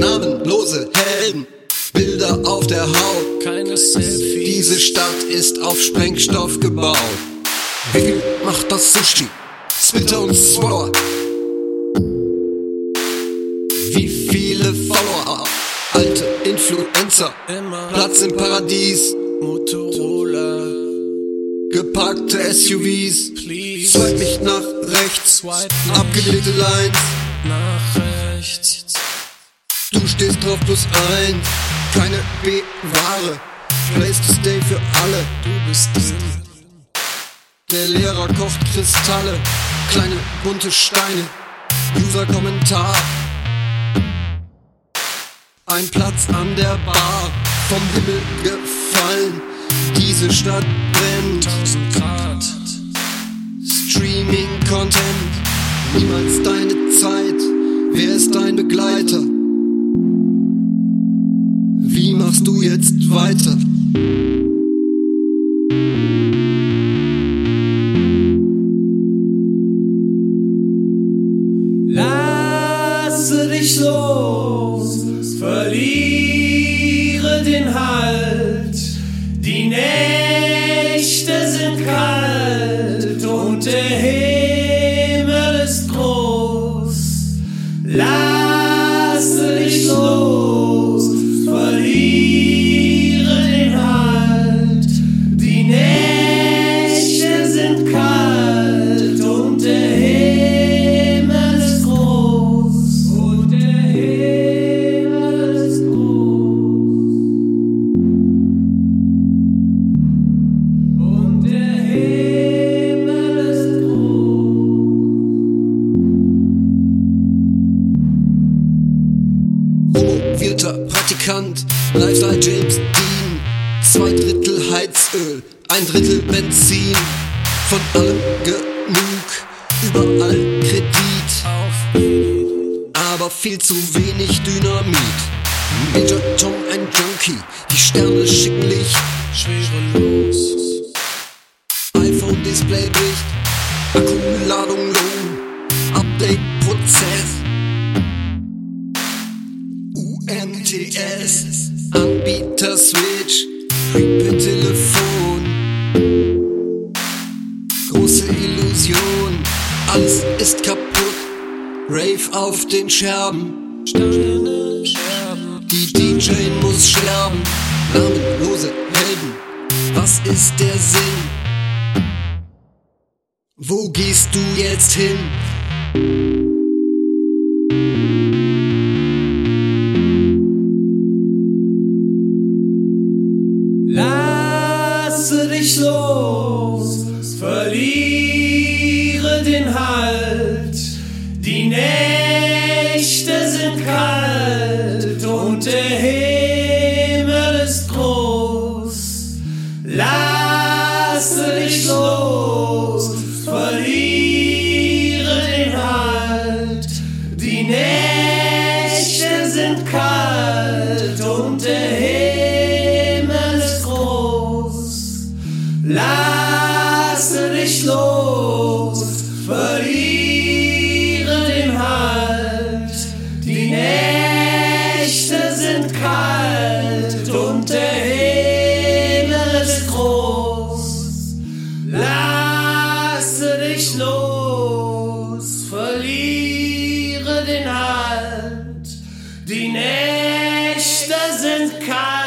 lose Helden, Bilder auf der Haut. Keine Selfies. Diese Stadt ist auf Sprengstoff gebaut. Wie macht das Sushi? Splitter und Swallower. Wie viele Follower? Alte Influencer. Platz im Paradies. Motorola. Geparkte SUVs. Please. Swipe mich nach rechts. Abgelegte Lines. nach rechts. Du stehst drauf plus eins. Keine B-Ware. Place to stay für alle. Du bist drin. Der Lehrer kocht Kristalle. Kleine bunte Steine. User-Kommentar. Ein Platz an der Bar. Vom Himmel gefallen. Diese Stadt brennt. 1000 Grad. Streaming-Content. Niemals deine Zeit. Wer ist dein Begleiter? Du jetzt weiter? Lasse dich los, verliere den Halt. Die Nächte sind kalt und der Himmel ist groß. Lasse dich los, Promovierter Praktikant, Lifestyle James Dean. Zwei Drittel Heizöl, ein Drittel Benzin. Von allem genug, überall Kredit. Aber viel zu wenig Dynamit. Major Tom ein Junkie, die Sterne schicken Licht. Schwerelos. iPhone-Display bricht, Akkuladung low, Update-Prozess. UMTS, Anbieter Switch, Prepaid-Telefon. Große Illusion, alles ist kaputt. Rave auf den Scherben. Die DJ muss sterben, namenlose Helden. Was ist der Sinn? Wo gehst du jetzt hin? Lasse dich los, verliere den Halt. Die Nächte sind kalt und der Himmel ist groß. Lasse dich los, verliere den Halt. Die Nächte sind kalt und der Himmel dich los, verliere den Halt. Die Nächte sind kalt und der Himmel ist groß. Lasse dich los, verliere den Halt. Die Nächte sind kalt.